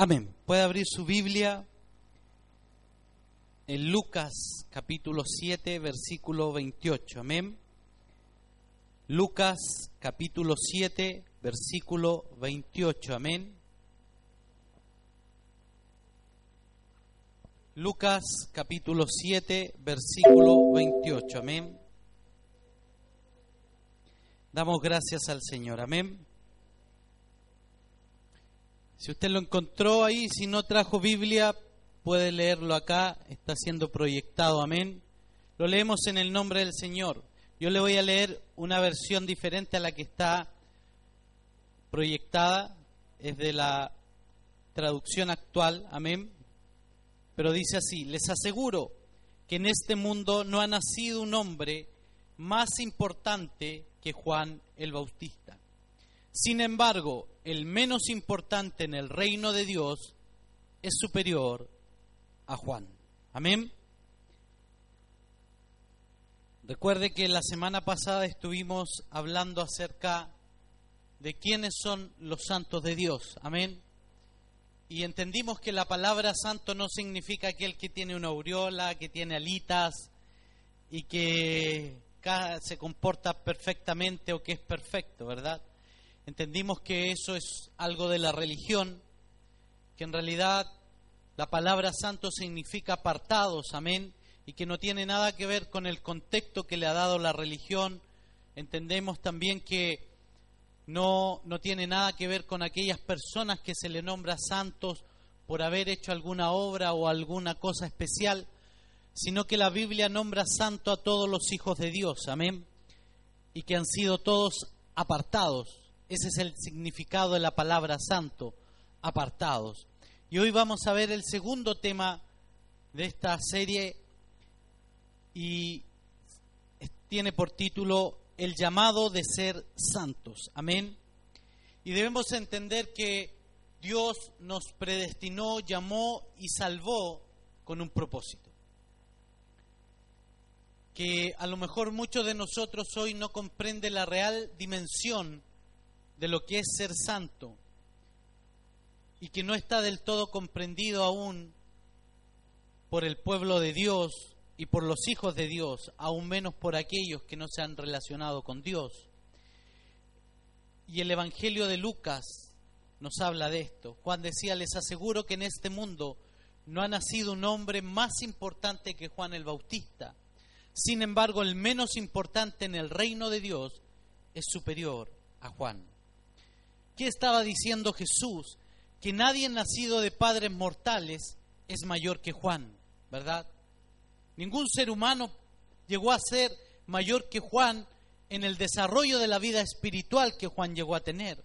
Amén. Puede abrir su Biblia en Lucas capítulo 7, versículo 28. Amén. Lucas capítulo 7, versículo 28. Amén. Lucas capítulo 7, versículo 28. Amén. Damos gracias al Señor. Amén. Si usted lo encontró ahí, si no trajo Biblia, puede leerlo acá, está siendo proyectado, amén. Lo leemos en el nombre del Señor. Yo le voy a leer una versión diferente a la que está proyectada, es de la traducción actual, amén. Pero dice así, les aseguro que en este mundo no ha nacido un hombre más importante que Juan el Bautista. Sin embargo, el menos importante en el reino de Dios es superior a Juan. Amén. Recuerde que la semana pasada estuvimos hablando acerca de quiénes son los santos de Dios. Amén. Y entendimos que la palabra santo no significa aquel que tiene una aureola, que tiene alitas y que se comporta perfectamente o que es perfecto, ¿verdad? Entendimos que eso es algo de la religión, que en realidad la palabra santo significa apartados, amén, y que no tiene nada que ver con el contexto que le ha dado la religión. Entendemos también que no, no tiene nada que ver con aquellas personas que se le nombra santos por haber hecho alguna obra o alguna cosa especial, sino que la Biblia nombra santo a todos los hijos de Dios, amén, y que han sido todos apartados, ese es el significado de la palabra santo, apartados. Y hoy vamos a ver el segundo tema de esta serie y tiene por título El llamado de ser santos. Amén. Y debemos entender que Dios nos predestinó, llamó y salvó con un propósito. Que a lo mejor muchos de nosotros hoy no comprende la real dimensión de lo que es ser santo y que no está del todo comprendido aún por el pueblo de Dios y por los hijos de Dios, aún menos por aquellos que no se han relacionado con Dios. Y el Evangelio de Lucas nos habla de esto. Juan decía, les aseguro que en este mundo no ha nacido un hombre más importante que Juan el Bautista. Sin embargo, el menos importante en el reino de Dios es superior a Juan. ¿Qué estaba diciendo Jesús? Que nadie nacido de padres mortales es mayor que Juan, ¿verdad? Ningún ser humano llegó a ser mayor que Juan en el desarrollo de la vida espiritual que Juan llegó a tener.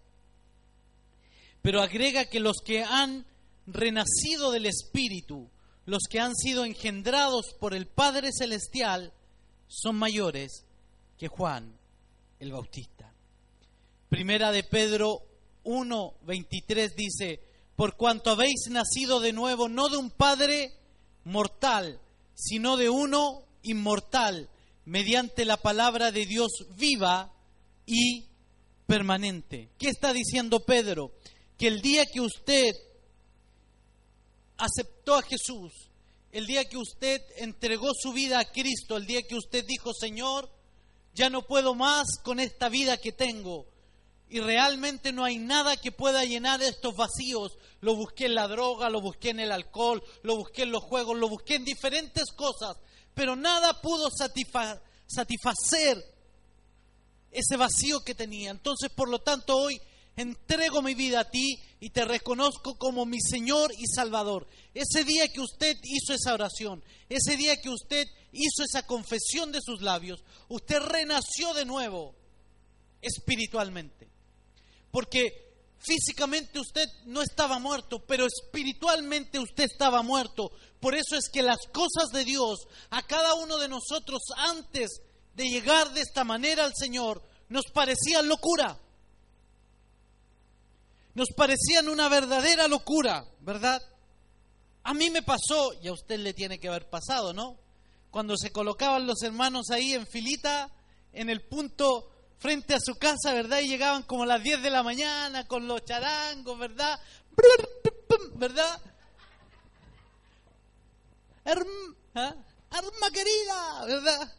Pero agrega que los que han renacido del Espíritu, los que han sido engendrados por el Padre Celestial, son mayores que Juan el Bautista. Primera de Pedro 1.23 dice, por cuanto habéis nacido de nuevo, no de un Padre mortal, sino de uno inmortal, mediante la palabra de Dios viva y permanente. ¿Qué está diciendo Pedro? Que el día que usted aceptó a Jesús, el día que usted entregó su vida a Cristo, el día que usted dijo, Señor, ya no puedo más con esta vida que tengo, y realmente no hay nada que pueda llenar estos vacíos. Lo busqué en la droga, lo busqué en el alcohol, lo busqué en los juegos, lo busqué en diferentes cosas, pero nada pudo satisfacer ese vacío que tenía. Entonces, por lo tanto, hoy entrego mi vida a ti y te reconozco como mi Señor y Salvador. Ese día que usted hizo esa oración, ese día que usted hizo esa confesión de sus labios, usted renació de nuevo espiritualmente porque físicamente usted no estaba muerto, pero espiritualmente usted estaba muerto. Por eso es que las cosas de Dios a cada uno de nosotros antes de llegar de esta manera al Señor nos parecían locura. Nos parecían una verdadera locura, ¿verdad? A mí me pasó, y a usted le tiene que haber pasado, ¿no? Cuando se colocaban los hermanos ahí en filita, en el punto frente a su casa, ¿verdad? Y llegaban como a las 10 de la mañana con los charangos, ¿verdad? ¿verdad? ¿ah? Arma querida, ¿verdad?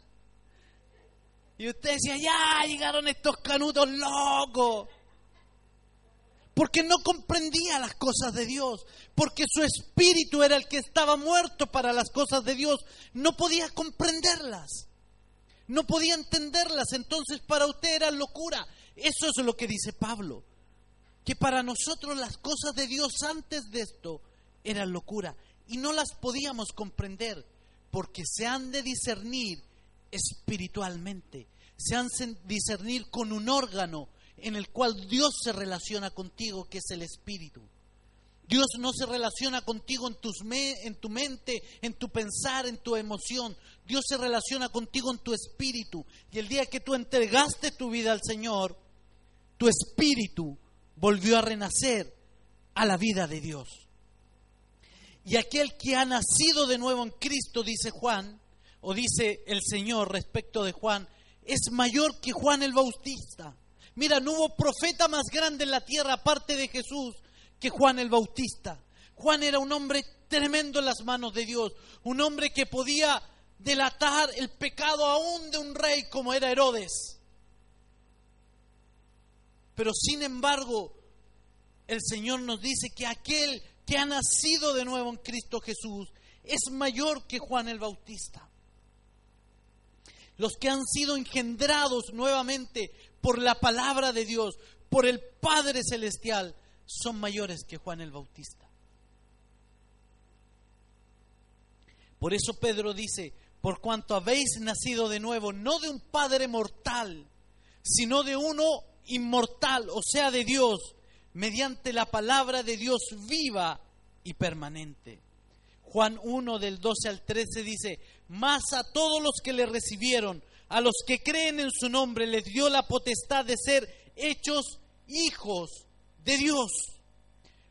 Y usted decía, ya llegaron estos canutos locos. Porque no comprendía las cosas de Dios. Porque su espíritu era el que estaba muerto para las cosas de Dios. No podía comprenderlas. No podía entenderlas. Entonces para usted era locura. Eso es lo que dice Pablo. Que para nosotros las cosas de Dios antes de esto eran locura. Y no las podíamos comprender. Porque se han de discernir espiritualmente. Se han de discernir con un órgano en el cual Dios se relaciona contigo, que es el espíritu. Dios no se relaciona contigo en, tus en tu mente, en tu pensar, en tu emoción. Dios se relaciona contigo en tu espíritu. Y el día que tú entregaste tu vida al Señor, tu espíritu volvió a renacer a la vida de Dios. Y aquel que ha nacido de nuevo en Cristo, dice Juan, o dice el Señor respecto de Juan, es mayor que Juan el Bautista. Mira, no hubo profeta más grande en la tierra aparte de Jesús que Juan el Bautista. Juan era un hombre tremendo en las manos de Dios, un hombre que podía delatar el pecado aún de un rey como era Herodes. Pero sin embargo, el Señor nos dice que aquel que ha nacido de nuevo en Cristo Jesús es mayor que Juan el Bautista los que han sido engendrados nuevamente por la palabra de Dios, por el Padre Celestial, son mayores que Juan el Bautista. Por eso Pedro dice, por cuanto habéis nacido de nuevo, no de un Padre mortal, sino de uno inmortal, o sea, de Dios, mediante la palabra de Dios viva y permanente. Juan 1 del 12 al 13 dice, más a todos los que le recibieron, a los que creen en su nombre, les dio la potestad de ser hechos hijos de Dios,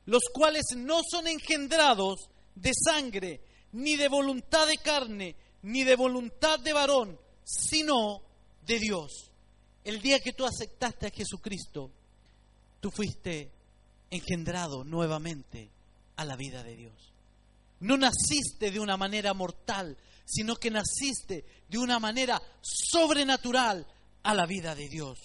los cuales no son engendrados de sangre, ni de voluntad de carne, ni de voluntad de varón, sino de Dios. El día que tú aceptaste a Jesucristo, tú fuiste engendrado nuevamente a la vida de Dios. No naciste de una manera mortal, sino que naciste de una manera sobrenatural a la vida de Dios.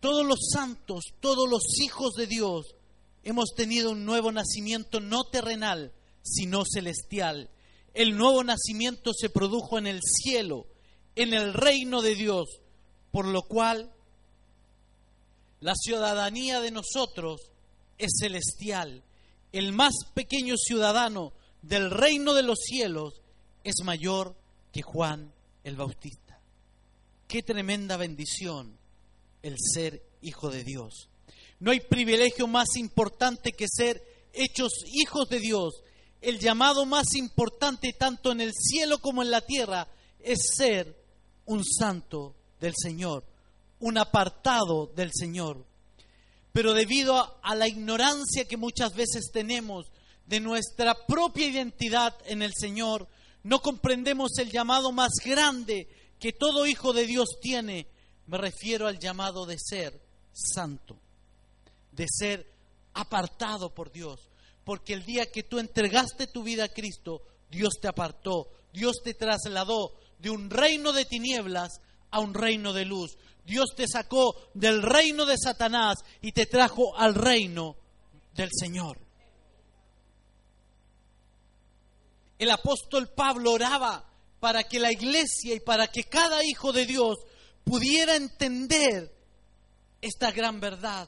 Todos los santos, todos los hijos de Dios, hemos tenido un nuevo nacimiento no terrenal, sino celestial. El nuevo nacimiento se produjo en el cielo, en el reino de Dios, por lo cual la ciudadanía de nosotros es celestial. El más pequeño ciudadano del reino de los cielos es mayor que Juan el Bautista. Qué tremenda bendición el ser hijo de Dios. No hay privilegio más importante que ser hechos hijos de Dios. El llamado más importante tanto en el cielo como en la tierra es ser un santo del Señor, un apartado del Señor. Pero debido a, la ignorancia que muchas veces tenemos de nuestra propia identidad en el Señor, no comprendemos el llamado más grande que todo hijo de Dios tiene. Me refiero al llamado de ser santo, de ser apartado por Dios. Porque el día que tú entregaste tu vida a Cristo, Dios te apartó, Dios te trasladó de un reino de tinieblas a un reino de luz. Dios te sacó del reino de Satanás y te trajo al reino del Señor. el apóstol Pablo oraba para que la iglesia y para que cada hijo de Dios pudiera entender esta gran verdad.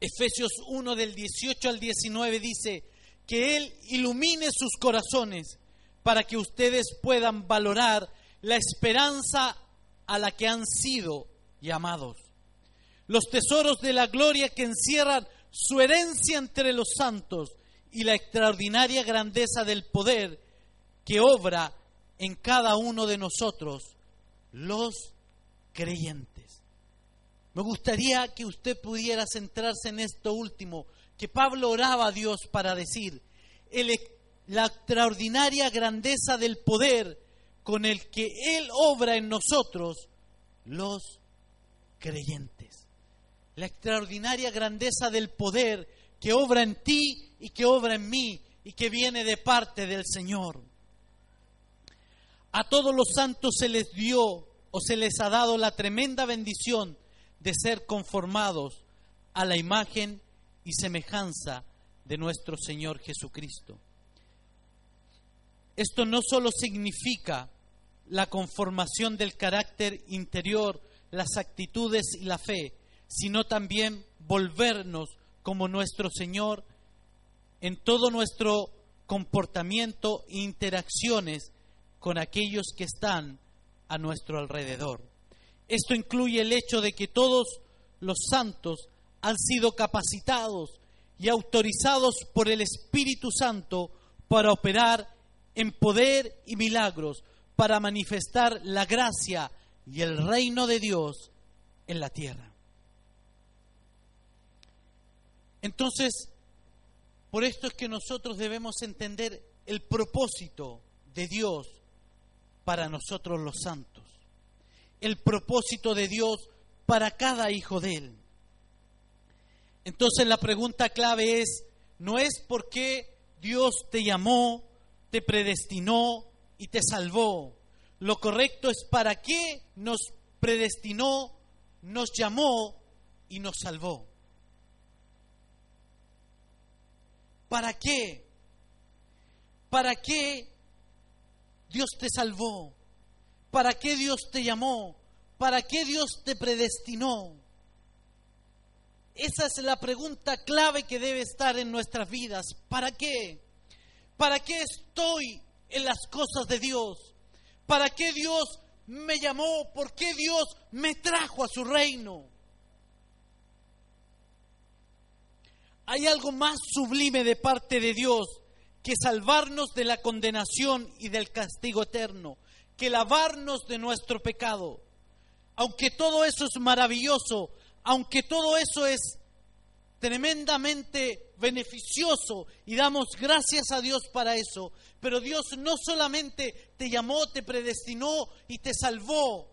Efesios 1 del 18 al 19 dice que Él ilumine sus corazones para que ustedes puedan valorar la esperanza a la que han sido llamados. Los tesoros de la gloria que encierran su herencia entre los santos y la extraordinaria grandeza del poder que obra en cada uno de nosotros, los creyentes. Me gustaría que usted pudiera centrarse en esto último, que Pablo oraba a Dios para decir, la extraordinaria grandeza del poder con el que Él obra en nosotros, los creyentes. La extraordinaria grandeza del poder que obra en ti y que obra en mí y que viene de parte del Señor. A todos los santos se les dio o se les ha dado la tremenda bendición de ser conformados a la imagen y semejanza de nuestro Señor Jesucristo. Esto no solo significa la conformación del carácter interior, las actitudes y la fe, sino también volvernos como nuestro Señor en todo nuestro comportamiento e interacciones con aquellos que están a nuestro alrededor. Esto incluye el hecho de que todos los santos han sido capacitados y autorizados por el Espíritu Santo para operar en poder y milagros, para manifestar la gracia y el reino de Dios en la tierra. Entonces, por esto es que nosotros debemos entender el propósito de Dios para nosotros los santos, el propósito de Dios para cada hijo de Él. Entonces la pregunta clave es, no es por qué Dios te llamó, te predestinó y te salvó. Lo correcto es para qué nos predestinó, nos llamó y nos salvó. ¿Para qué? ¿Para qué Dios te salvó? ¿Para qué Dios te llamó? ¿Para qué Dios te predestinó? Esa es la pregunta clave que debe estar en nuestras vidas. ¿Para qué? ¿Para qué estoy en las cosas de Dios? ¿Para qué Dios me llamó? ¿Por qué Dios me trajo a su reino? Hay algo más sublime de parte de Dios que salvarnos de la condenación y del castigo eterno, que lavarnos de nuestro pecado. Aunque todo eso es maravilloso, aunque todo eso es tremendamente beneficioso y damos gracias a Dios para eso, pero Dios no solamente te llamó, te predestinó y te salvó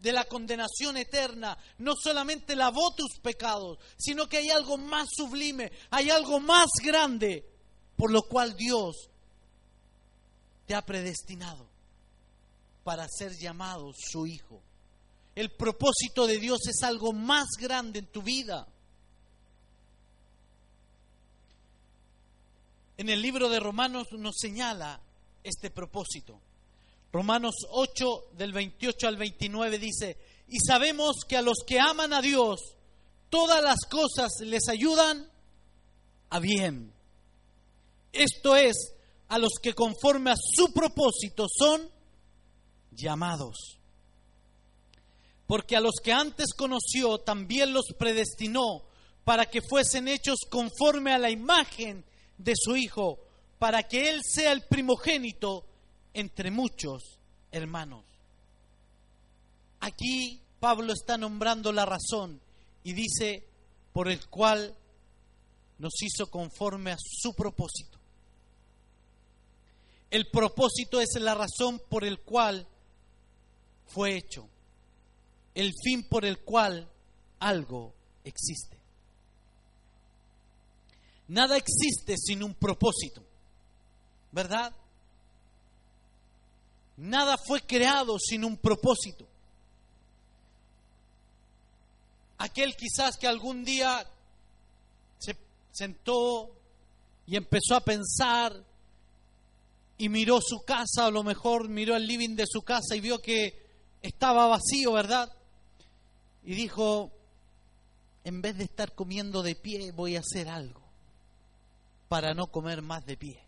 de la condenación eterna, no solamente lavó tus pecados, sino que hay algo más sublime, hay algo más grande por lo cual Dios te ha predestinado para ser llamado su hijo. El propósito de Dios es algo más grande en tu vida. En el libro de Romanos nos señala este propósito. Romanos 8 del 28 al 29 dice, y sabemos que a los que aman a Dios, todas las cosas les ayudan a bien. Esto es, a los que conforme a su propósito son llamados porque a los que antes conoció también los predestinó para que fuesen hechos conforme a la imagen de su Hijo, para que Él sea el primogénito entre muchos hermanos. Aquí Pablo está nombrando la razón y dice, por el cual nos hizo conforme a su propósito. El propósito es la razón por el cual fue hecho el fin por el cual algo existe. Nada existe sin un propósito, ¿verdad? Nada fue creado sin un propósito. Aquel quizás que algún día se sentó y empezó a pensar y miró su casa, a lo mejor miró el living de su casa y vio que estaba vacío, ¿verdad? y dijo, en vez de estar comiendo de pie, voy a hacer algo para no comer más de pie.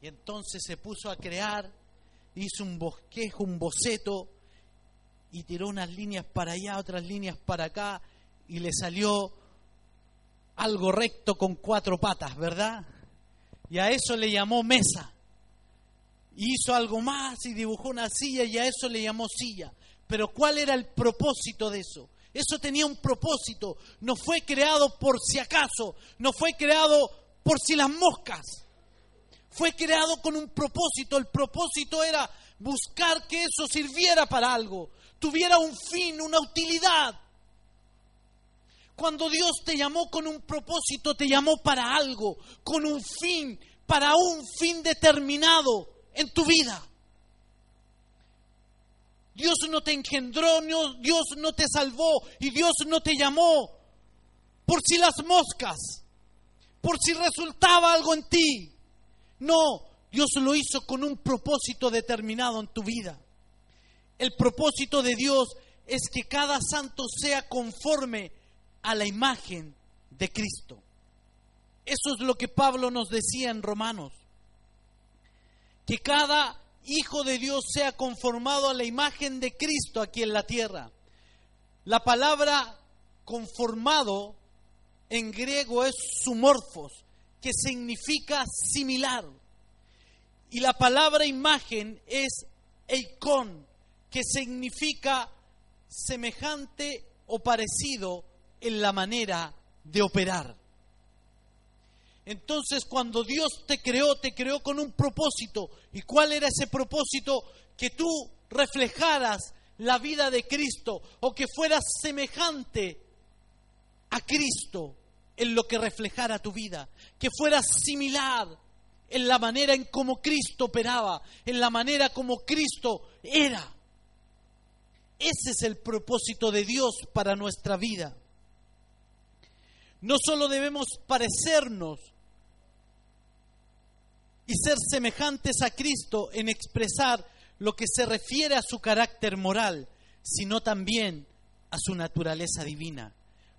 Y entonces se puso a crear, hizo un bosquejo, un boceto, y tiró unas líneas para allá, otras líneas para acá, y le salió algo recto con cuatro patas, ¿verdad? Y a eso le llamó mesa. Hizo algo más y dibujó una silla y a eso le llamó silla. Pero ¿cuál era el propósito de eso? Eso tenía un propósito. No fue creado por si acaso. No fue creado por si las moscas. Fue creado con un propósito. El propósito era buscar que eso sirviera para algo. Tuviera un fin, una utilidad. Cuando Dios te llamó con un propósito, te llamó para algo, con un fin, para un fin determinado en tu vida. Dios no te engendró, Dios no te salvó y Dios no te llamó por si las moscas, por si resultaba algo en ti. No, Dios lo hizo con un propósito determinado en tu vida. El propósito de Dios es que cada santo sea conforme a la imagen de Cristo. Eso es lo que Pablo nos decía en Romanos. Que cada hijo de Dios sea conformado a la imagen de Cristo aquí en la tierra. La palabra conformado en griego es sumorfos, que significa similar. Y la palabra imagen es eikon, que significa semejante o parecido en la manera de operar. Entonces cuando Dios te creó, te creó con un propósito. ¿Y cuál era ese propósito? Que tú reflejaras la vida de Cristo o que fueras semejante a Cristo en lo que reflejara tu vida, que fueras similar en la manera en cómo Cristo operaba, en la manera como Cristo era. Ese es el propósito de Dios para nuestra vida. No solo debemos parecernos y ser semejantes a Cristo en expresar lo que se refiere a su carácter moral, sino también a su naturaleza divina.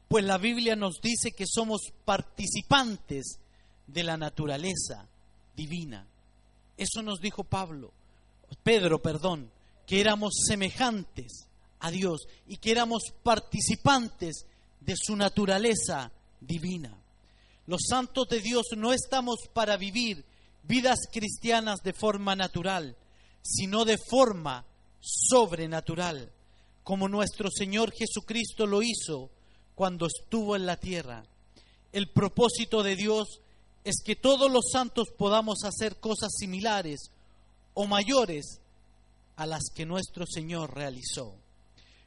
Pues la Biblia nos dice que somos participantes de la naturaleza divina. Eso nos dijo Pablo, Pedro, perdón, que éramos semejantes a Dios y que éramos participantes de su naturaleza divina. Los santos de Dios no estamos para vivir vidas cristianas de forma natural, sino de forma sobrenatural, como nuestro Señor Jesucristo lo hizo cuando estuvo en la tierra. El propósito de Dios es que todos los santos podamos hacer cosas similares o mayores a las que nuestro Señor realizó.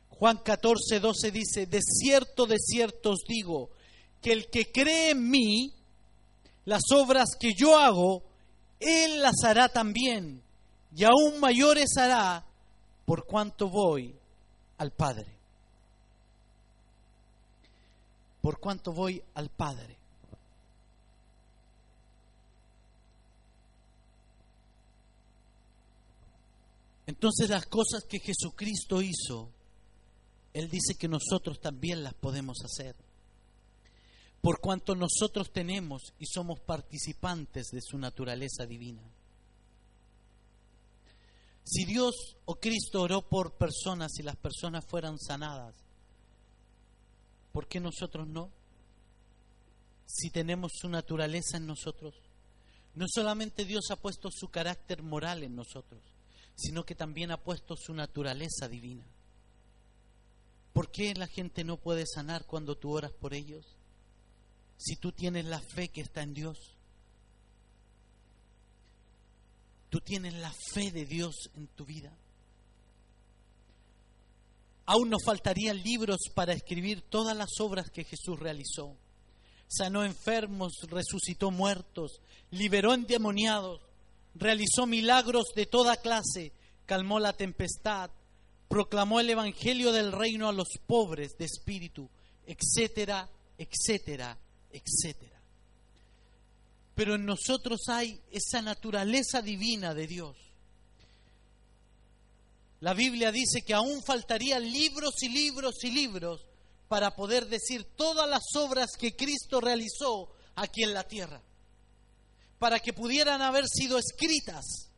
Juan 14, 12 dice, de cierto, de cierto os digo, que el que cree en mí, las obras que yo hago, él las hará también, y aún mayores hará, por cuanto voy al Padre. Por cuanto voy al Padre. Entonces las cosas que Jesucristo hizo, Él dice que nosotros también las podemos hacer. Por cuanto nosotros tenemos y somos participantes de su naturaleza divina. Si Dios o Cristo oró por personas y las personas fueran sanadas, ¿por qué nosotros no? Si tenemos su naturaleza en nosotros. No solamente Dios ha puesto su carácter moral en nosotros, sino que también ha puesto su naturaleza divina. ¿Por qué la gente no puede sanar cuando tú oras por ellos? Si tú tienes la fe que está en Dios. Tú tienes la fe de Dios en tu vida. Aún nos faltarían libros para escribir todas las obras que Jesús realizó. Sanó enfermos, resucitó muertos, liberó endemoniados, realizó milagros de toda clase, calmó la tempestad, proclamó el Evangelio del reino a los pobres de espíritu, etcétera, etcétera, etcétera. Pero en nosotros hay esa naturaleza divina de Dios. La Biblia dice que aún faltarían libros y libros y libros para poder decir todas las obras que Cristo realizó aquí en la tierra para que pudieran haber sido escritas.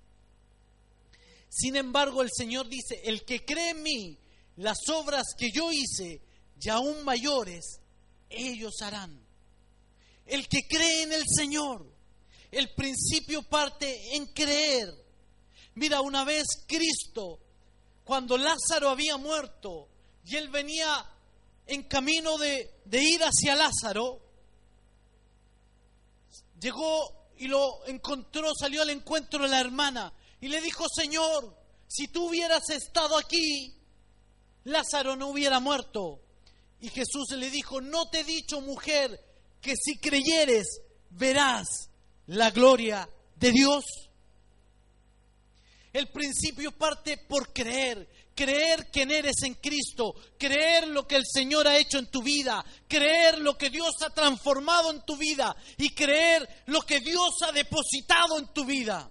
Sin embargo, el Señor dice, el que cree en mí, las obras que yo hice, y aún mayores, ellos harán. El que cree en el Señor, el principio parte en creer. Mira, una vez Cristo, cuando Lázaro había muerto y él venía en camino de, de ir hacia Lázaro, llegó y lo encontró, salió al encuentro de la hermana y le dijo, Señor, si tú hubieras estado aquí, Lázaro no hubiera muerto. Y Jesús le dijo, no te he dicho mujer que si creyeres verás la gloria de Dios. El principio parte por creer, creer quién eres en Cristo, creer lo que el Señor ha hecho en tu vida, creer lo que Dios ha transformado en tu vida y creer lo que Dios ha depositado en tu vida.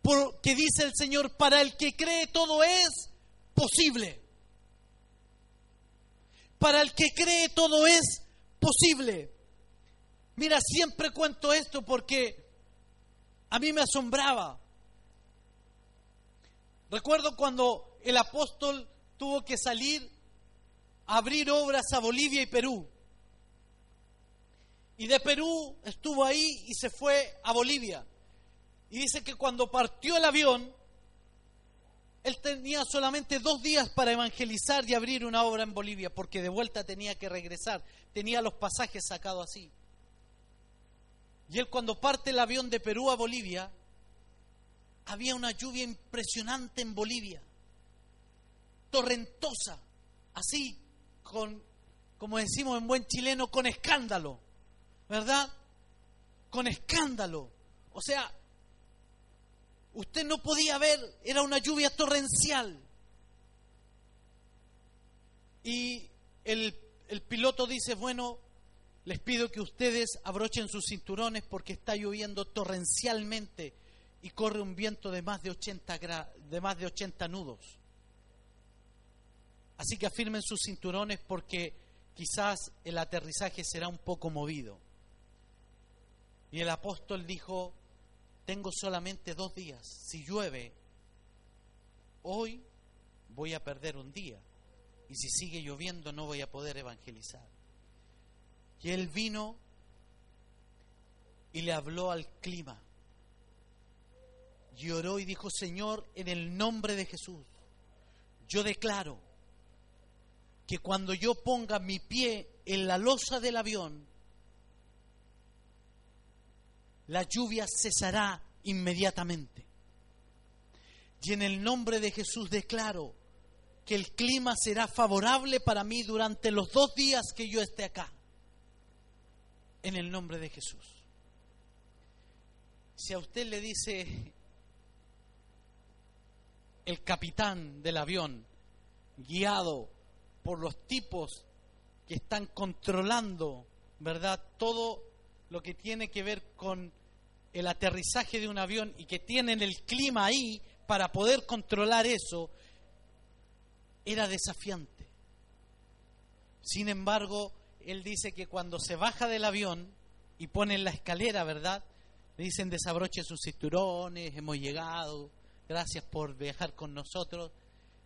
Porque dice el Señor, para el que cree todo es posible. Para el que cree todo es posible. Mira, siempre cuento esto porque a mí me asombraba. Recuerdo cuando el apóstol tuvo que salir a abrir obras a Bolivia y Perú. Y de Perú estuvo ahí y se fue a Bolivia. Y dice que cuando partió el avión, él tenía solamente dos días para evangelizar y abrir una obra en Bolivia, porque de vuelta tenía que regresar. Tenía los pasajes sacados así. Y él cuando parte el avión de Perú a Bolivia, había una lluvia impresionante en Bolivia, torrentosa, así, con, como decimos en buen chileno, con escándalo, ¿verdad? Con escándalo. O sea, usted no podía ver, era una lluvia torrencial. Y el, el piloto dice, bueno, les pido que ustedes abrochen sus cinturones porque está lloviendo torrencialmente y corre un viento de más de 80, de más de 80 nudos. Así que afirmen sus cinturones porque quizás el aterrizaje será un poco movido. Y el apóstol dijo, tengo solamente dos días. Si llueve, hoy voy a perder un día. Y si sigue lloviendo, no voy a poder evangelizar. Y él vino y le habló al clima. Y oró y dijo, Señor, en el nombre de Jesús, yo declaro que cuando yo ponga mi pie en la losa del avión, la lluvia cesará inmediatamente. Y en el nombre de Jesús declaro que el clima será favorable para mí durante los dos días que yo esté acá. En el nombre de Jesús. Si a usted le dice el capitán del avión, guiado por los tipos que están controlando, ¿verdad? Todo lo que tiene que ver con el aterrizaje de un avión y que tienen el clima ahí para poder controlar eso, era desafiante. Sin embargo, él dice que cuando se baja del avión y pone la escalera, ¿verdad? Le dicen desabroche sus cinturones, hemos llegado, gracias por viajar con nosotros.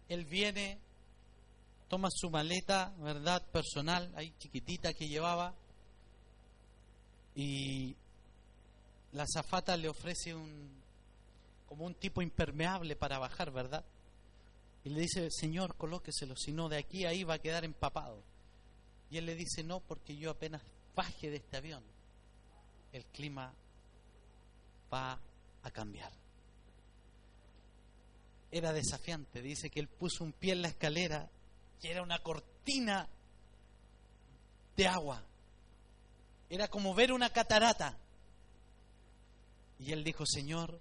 Él viene, toma su maleta, ¿verdad? Personal, ahí chiquitita que llevaba, y la zafata le ofrece un como un tipo impermeable para bajar, ¿verdad? Y le dice, Señor, colóqueselo, si no, de aquí a ahí va a quedar empapado. Y él le dice, no, porque yo apenas baje de este avión, el clima va a cambiar. Era desafiante, dice que él puso un pie en la escalera y era una cortina de agua. Era como ver una catarata. Y él dijo, Señor,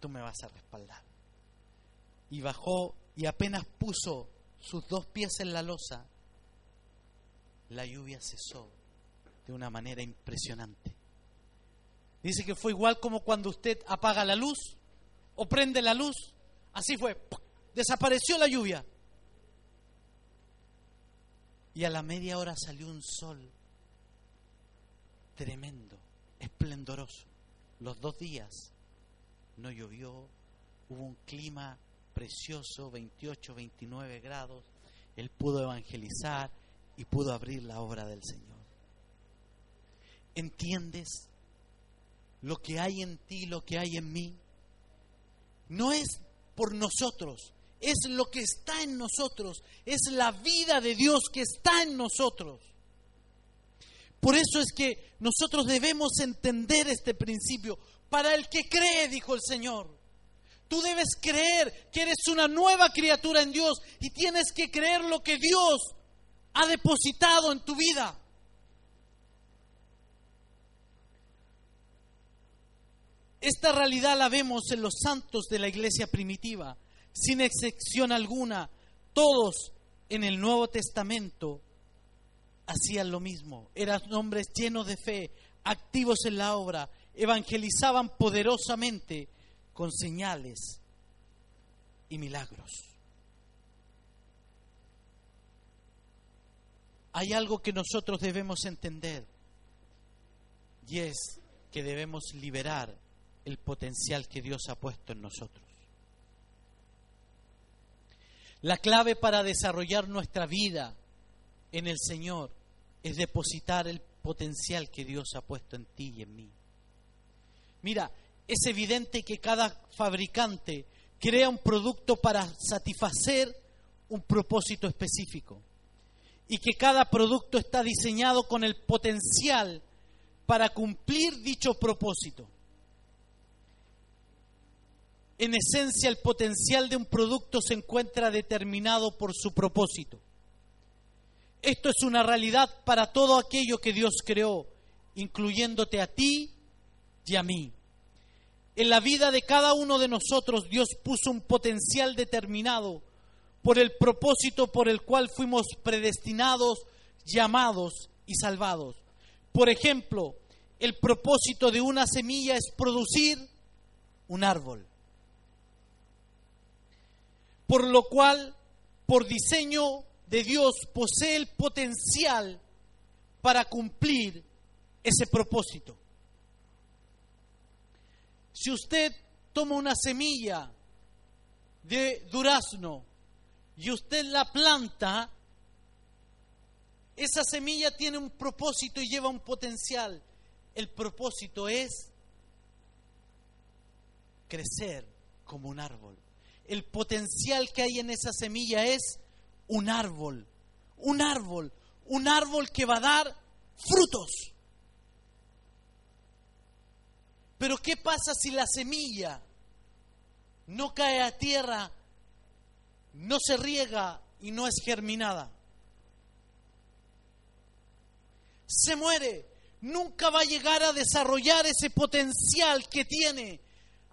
tú me vas a respaldar. Y bajó y apenas puso sus dos pies en la losa, la lluvia cesó de una manera impresionante. Dice que fue igual como cuando usted apaga la luz o prende la luz. Así fue. Desapareció la lluvia. Y a la media hora salió un sol tremendo, esplendoroso los dos días no llovió, hubo un clima precioso, 28, 29 grados, él pudo evangelizar y pudo abrir la obra del Señor. ¿Entiendes? Lo que hay en ti, lo que hay en mí, no es por nosotros, es lo que está en nosotros, es la vida de Dios que está en nosotros. Por eso es que nosotros debemos entender este principio. Para el que cree, dijo el Señor, Tú debes creer que eres una nueva criatura en Dios y tienes que creer lo que Dios ha depositado en tu vida. Esta realidad la vemos en los santos de la iglesia primitiva, sin excepción alguna. Todos en el Nuevo Testamento hacían lo mismo. Eran hombres llenos de fe, activos en la obra, evangelizaban poderosamente con señales y milagros. Hay algo que nosotros debemos entender y es que debemos liberar el potencial que Dios ha puesto en nosotros. La clave para desarrollar nuestra vida en el Señor es depositar el potencial que Dios ha puesto en ti y en mí. Mira, es evidente que cada fabricante crea un producto para satisfacer un propósito específico y que cada producto está diseñado con el potencial para cumplir dicho propósito. En esencia, el potencial de un producto se encuentra determinado por su propósito. Esto es una realidad para todo aquello que Dios creó, incluyéndote a ti y a mí. En la vida de cada uno de nosotros Dios puso un potencial determinado por el propósito por el cual fuimos predestinados, llamados y salvados. Por ejemplo, el propósito de una semilla es producir un árbol por lo cual, por diseño de Dios, posee el potencial para cumplir ese propósito. Si usted toma una semilla de durazno y usted la planta, esa semilla tiene un propósito y lleva un potencial. El propósito es crecer como un árbol el potencial que hay en esa semilla es un árbol, un árbol, un árbol que va a dar frutos. Pero ¿qué pasa si la semilla no cae a tierra, no se riega y no es germinada? Se muere, nunca va a llegar a desarrollar ese potencial que tiene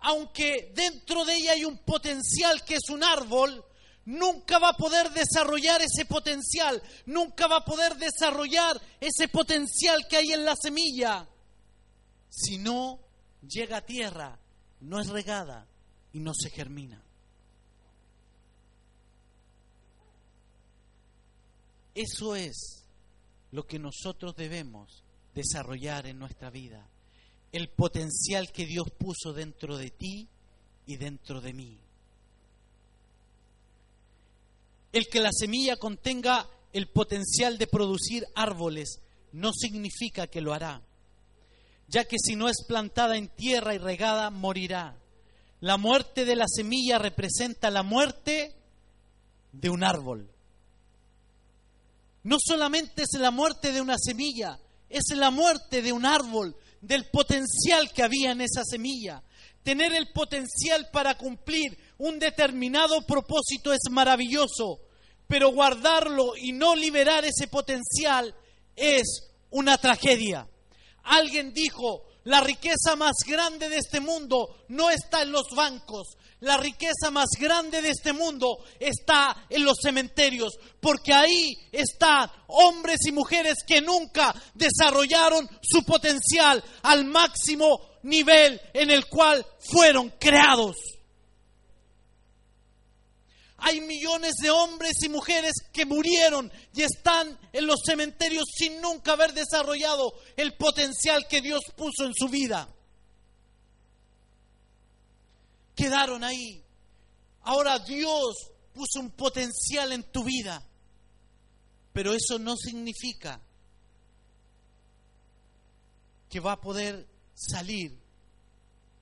aunque dentro de ella hay un potencial que es un árbol, nunca va a poder desarrollar ese potencial, nunca va a poder desarrollar ese potencial que hay en la semilla, si no llega a tierra, no es regada y no se germina. Eso es lo que nosotros debemos desarrollar en nuestra vida el potencial que Dios puso dentro de ti y dentro de mí. El que la semilla contenga el potencial de producir árboles no significa que lo hará, ya que si no es plantada en tierra y regada, morirá. La muerte de la semilla representa la muerte de un árbol. No solamente es la muerte de una semilla, es la muerte de un árbol, del potencial que había en esa semilla. Tener el potencial para cumplir un determinado propósito es maravilloso, pero guardarlo y no liberar ese potencial es una tragedia. Alguien dijo, la riqueza más grande de este mundo no está en los bancos, la riqueza más grande de este mundo está en los cementerios, porque ahí están hombres y mujeres que nunca desarrollaron su potencial al máximo nivel en el cual fueron creados. Hay millones de hombres y mujeres que murieron y están en los cementerios sin nunca haber desarrollado el potencial que Dios puso en su vida quedaron ahí. Ahora Dios puso un potencial en tu vida, pero eso no significa que va a poder salir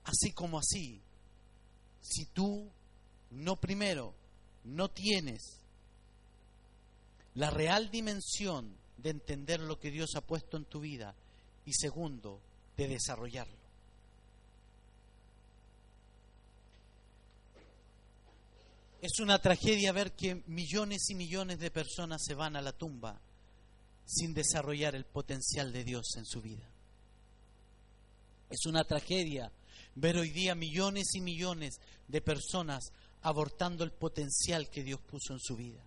así como así. Si tú no primero no tienes la real dimensión de entender lo que Dios ha puesto en tu vida y segundo, de desarrollarlo. Es una tragedia ver que millones y millones de personas se van a la tumba sin desarrollar el potencial de Dios en su vida. Es una tragedia ver hoy día millones y millones de personas abortando el potencial que Dios puso en su vida.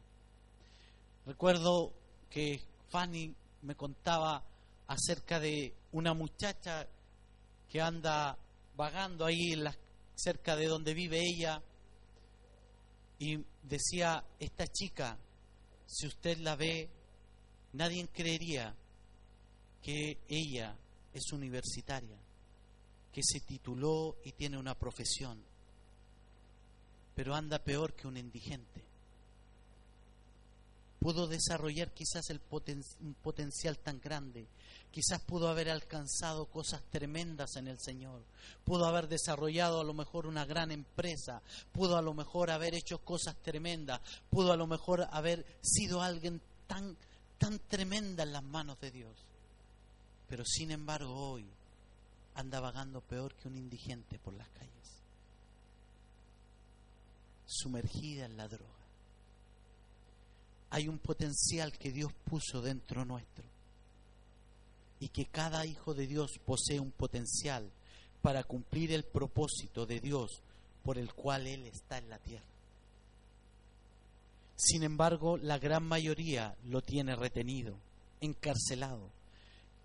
Recuerdo que Fanny me contaba acerca de una muchacha que anda vagando ahí en cerca de donde vive ella y decía, esta chica, si usted la ve, nadie creería que ella es universitaria, que se tituló y tiene una profesión, pero anda peor que un indigente. Pudo desarrollar quizás el un potencial tan grande, quizás pudo haber alcanzado cosas tremendas en el Señor, pudo haber desarrollado a lo mejor una gran empresa, pudo a lo mejor haber hecho cosas tremendas, pudo a lo mejor haber sido alguien tan, tan tremenda en las manos de Dios. Pero sin embargo hoy anda vagando peor que un indigente por las calles, sumergida en la droga hay un potencial que Dios puso dentro nuestro y que cada hijo de Dios posee un potencial para cumplir el propósito de Dios por el cual Él está en la tierra. Sin embargo, la gran mayoría lo tiene retenido, encarcelado.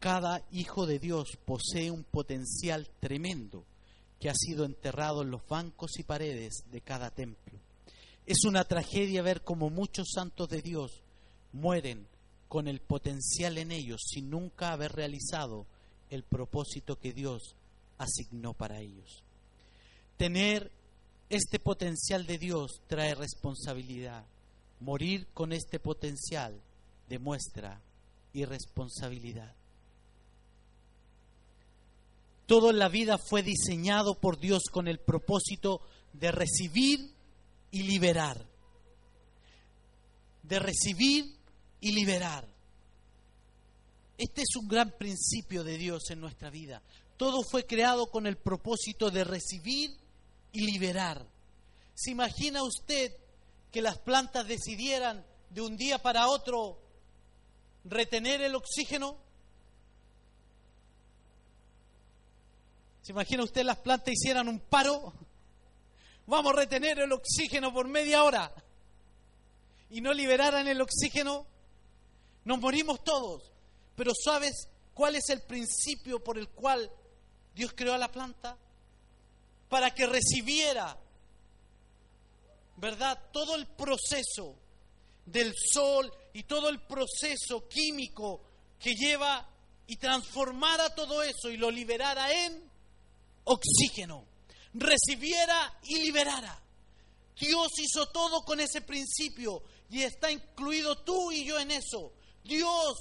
Cada hijo de Dios posee un potencial tremendo que ha sido enterrado en los bancos y paredes de cada templo. Es una tragedia ver cómo muchos santos de Dios mueren con el potencial en ellos sin nunca haber realizado el propósito que Dios asignó para ellos. Tener este potencial de Dios trae responsabilidad. Morir con este potencial demuestra irresponsabilidad. Todo en la vida fue diseñado por Dios con el propósito de recibir y liberar. De recibir y liberar. Este es un gran principio de Dios en nuestra vida. Todo fue creado con el propósito de recibir y liberar. ¿Se imagina usted que las plantas decidieran de un día para otro retener el oxígeno? ¿Se imagina usted las plantas hicieran un paro? vamos a retener el oxígeno por media hora y no liberaran el oxígeno, nos morimos todos. Pero ¿sabes cuál es el principio por el cual Dios creó a la planta? Para que recibiera, ¿verdad? Todo el proceso del sol y todo el proceso químico que lleva y transformara todo eso y lo liberara en oxígeno recibiera y liberara. Dios hizo todo con ese principio y está incluido tú y yo en eso. Dios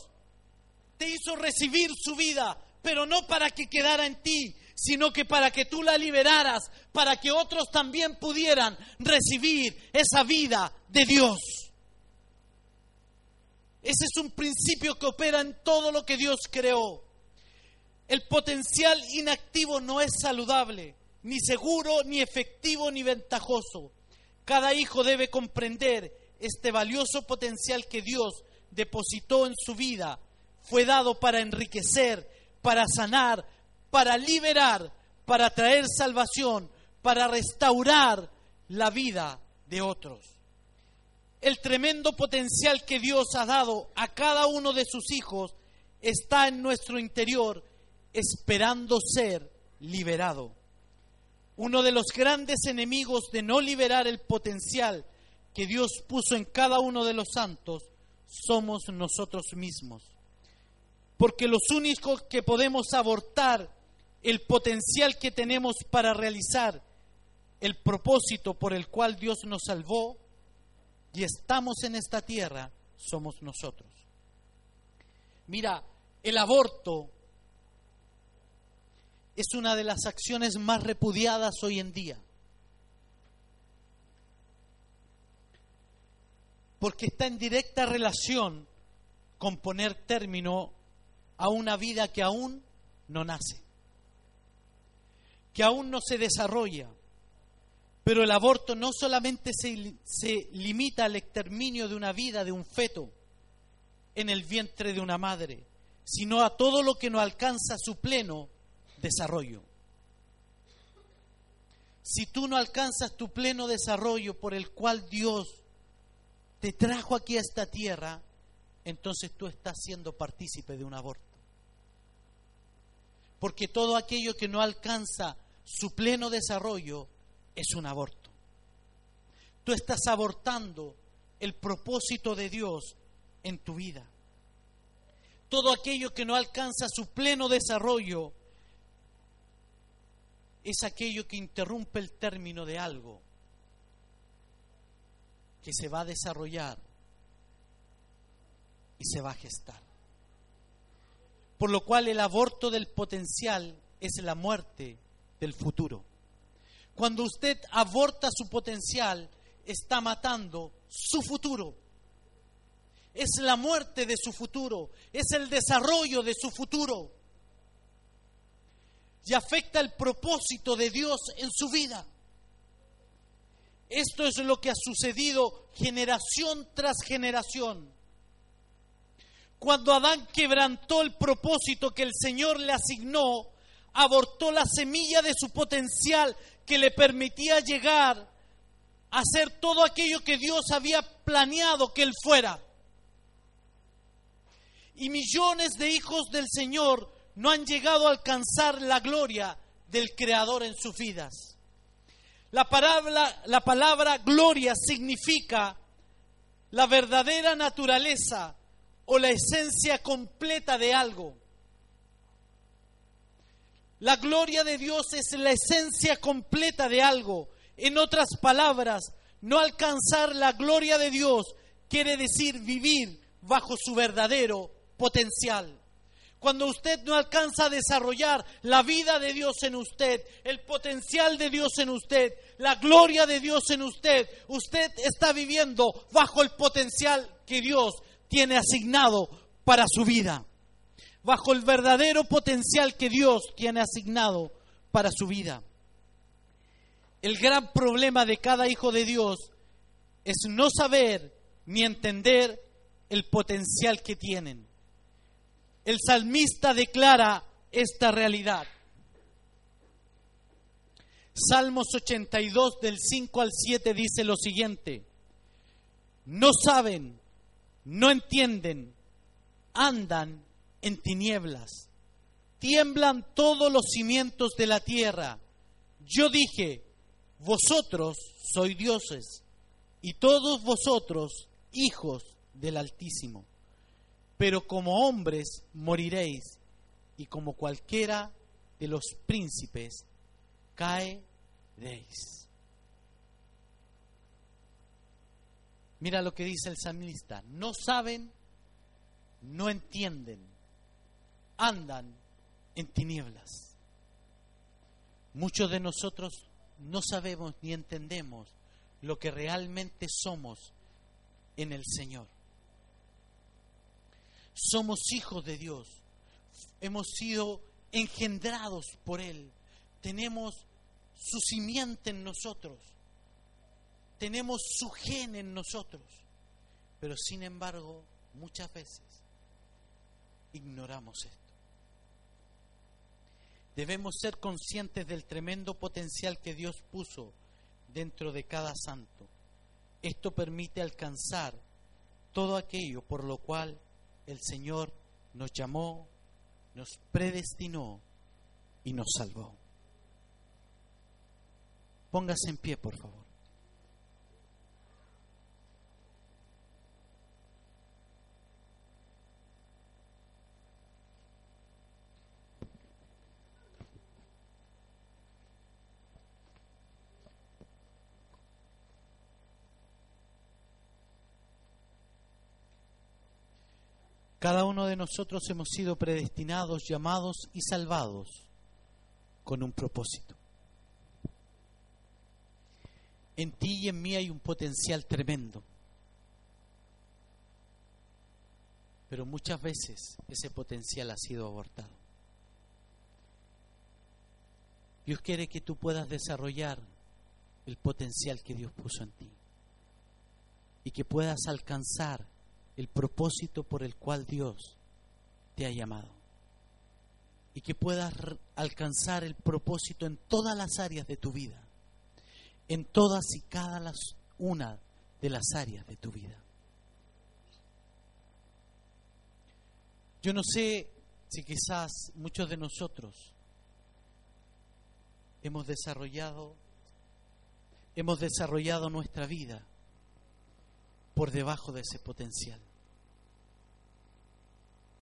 te hizo recibir su vida, pero no para que quedara en ti, sino que para que tú la liberaras, para que otros también pudieran recibir esa vida de Dios. Ese es un principio que opera en todo lo que Dios creó. El potencial inactivo no es saludable ni seguro, ni efectivo, ni ventajoso. Cada hijo debe comprender este valioso potencial que Dios depositó en su vida. Fue dado para enriquecer, para sanar, para liberar, para traer salvación, para restaurar la vida de otros. El tremendo potencial que Dios ha dado a cada uno de sus hijos está en nuestro interior esperando ser liberado. Uno de los grandes enemigos de no liberar el potencial que Dios puso en cada uno de los santos somos nosotros mismos. Porque los únicos que podemos abortar el potencial que tenemos para realizar el propósito por el cual Dios nos salvó y estamos en esta tierra somos nosotros. Mira, el aborto es una de las acciones más repudiadas hoy en día. Porque está en directa relación con poner término a una vida que aún no nace, que aún no se desarrolla, Pero el aborto no solamente se, se, limita al exterminio de una vida, de un feto, en el vientre de una madre, sino a todo lo que no alcanza su pleno desarrollo. Si tú no alcanzas tu pleno desarrollo por el cual Dios te trajo aquí a esta tierra, entonces tú estás siendo partícipe de un aborto. Porque todo aquello que no alcanza su pleno desarrollo es un aborto. Tú estás abortando el propósito de Dios en tu vida. Todo aquello que no alcanza su pleno desarrollo es aquello que interrumpe el término de algo que se va a desarrollar y se va a gestar. Por lo cual el aborto del potencial es la muerte del futuro. Cuando usted aborta su potencial, está matando su futuro. Es la muerte de su futuro, es el desarrollo de su futuro. Y afecta el propósito de Dios en su vida. Esto es lo que ha sucedido generación tras generación. Cuando Adán quebrantó el propósito que el Señor le asignó, abortó la semilla de su potencial que le permitía llegar a hacer todo aquello que Dios había planeado que él fuera. Y millones de hijos del Señor no han llegado a alcanzar la gloria del Creador en sus vidas. La palabra, la palabra gloria significa la verdadera naturaleza o la esencia completa de algo. La gloria de Dios es la esencia completa de algo. En otras palabras, no alcanzar la gloria de Dios quiere decir vivir bajo su verdadero potencial. Cuando usted no alcanza a desarrollar la vida de Dios en usted, el potencial de Dios en usted, la gloria de Dios en usted, usted está viviendo bajo el potencial que Dios tiene asignado para su vida bajo el verdadero potencial que Dios tiene asignado para su vida. El gran problema de cada hijo de Dios es no saber ni entender el potencial que tienen. El salmista declara esta realidad. Salmos 82 del 5 al 7 dice lo siguiente, no saben, no entienden, andan en tinieblas. Tiemblan todos los cimientos de la tierra. Yo dije, vosotros sois dioses y todos vosotros hijos del Altísimo. Pero como hombres moriréis y como cualquiera de los príncipes caeréis. Mira lo que dice el salmista. No saben, no entienden, andan en tinieblas. Muchos de nosotros no sabemos ni entendemos lo que realmente somos en el Señor. Somos hijos de Dios, hemos sido engendrados por Él, tenemos su simiente en nosotros, tenemos su gen en nosotros, pero sin embargo muchas veces ignoramos esto. Debemos ser conscientes del tremendo potencial que Dios puso dentro de cada santo. Esto permite alcanzar todo aquello por lo cual el Señor nos llamó, nos predestinó y nos salvó. Póngase en pie, por favor. Cada uno de nosotros hemos sido predestinados, llamados y salvados con un propósito. En ti y en mí hay un potencial tremendo. Pero muchas veces ese potencial ha sido abortado. Dios quiere que tú puedas desarrollar el potencial que Dios puso en ti y que puedas alcanzar el propósito por el cual Dios te ha llamado y que puedas alcanzar el propósito en todas las áreas de tu vida, en todas y cada las, una de las áreas de tu vida. Yo no sé si quizás muchos de nosotros hemos desarrollado hemos desarrollado nuestra vida por debajo de ese potencial.